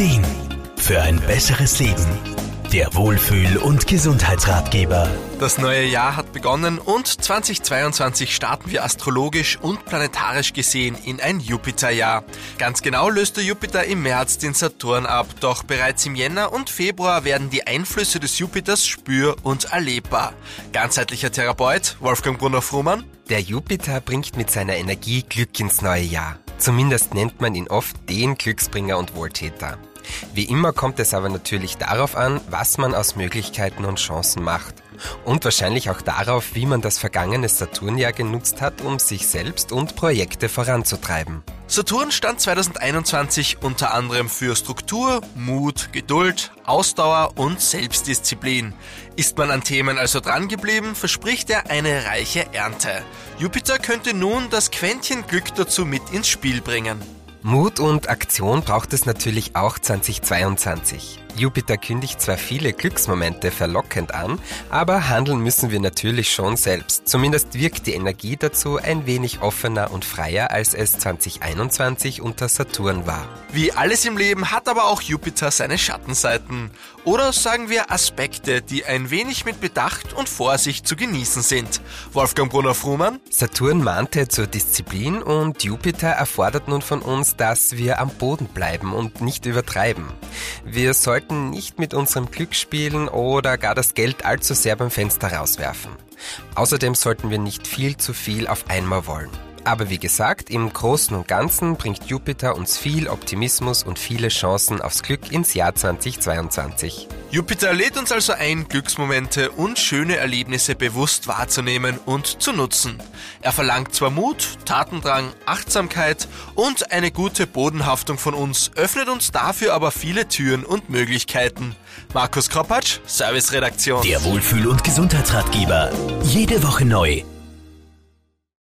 Ideen für ein besseres Leben. Der Wohlfühl- und Gesundheitsratgeber. Das neue Jahr hat begonnen und 2022 starten wir astrologisch und planetarisch gesehen in ein Jupiterjahr. Ganz genau löst der Jupiter im März den Saturn ab, doch bereits im Jänner und Februar werden die Einflüsse des Jupiters spür- und erlebbar. Ganzheitlicher Therapeut Wolfgang Brunner-Frumann. Der Jupiter bringt mit seiner Energie Glück ins neue Jahr. Zumindest nennt man ihn oft den Glücksbringer und Wohltäter. Wie immer kommt es aber natürlich darauf an, was man aus Möglichkeiten und Chancen macht. Und wahrscheinlich auch darauf, wie man das vergangene Saturnjahr genutzt hat, um sich selbst und Projekte voranzutreiben. Saturn stand 2021 unter anderem für Struktur, Mut, Geduld, Ausdauer und Selbstdisziplin. Ist man an Themen also drangeblieben, verspricht er eine reiche Ernte. Jupiter könnte nun das Quäntchen Glück dazu mit ins Spiel bringen. Mut und Aktion braucht es natürlich auch 2022. Jupiter kündigt zwar viele Glücksmomente verlockend an, aber handeln müssen wir natürlich schon selbst. Zumindest wirkt die Energie dazu ein wenig offener und freier, als es 2021 unter Saturn war. Wie alles im Leben hat aber auch Jupiter seine Schattenseiten. Oder sagen wir Aspekte, die ein wenig mit Bedacht und Vorsicht zu genießen sind. Wolfgang Brunner-Frumann? Saturn mahnte zur Disziplin und Jupiter erfordert nun von uns, dass wir am Boden bleiben und nicht übertreiben. Wir sollten sollten nicht mit unserem Glück spielen oder gar das Geld allzu sehr beim Fenster rauswerfen. Außerdem sollten wir nicht viel zu viel auf einmal wollen. Aber wie gesagt, im Großen und Ganzen bringt Jupiter uns viel Optimismus und viele Chancen aufs Glück ins Jahr 2022. Jupiter lädt uns also ein, Glücksmomente und schöne Erlebnisse bewusst wahrzunehmen und zu nutzen. Er verlangt zwar Mut, Tatendrang, Achtsamkeit und eine gute Bodenhaftung von uns, öffnet uns dafür aber viele Türen und Möglichkeiten. Markus Kropatsch, Serviceredaktion. Der Wohlfühl- und Gesundheitsratgeber. Jede Woche neu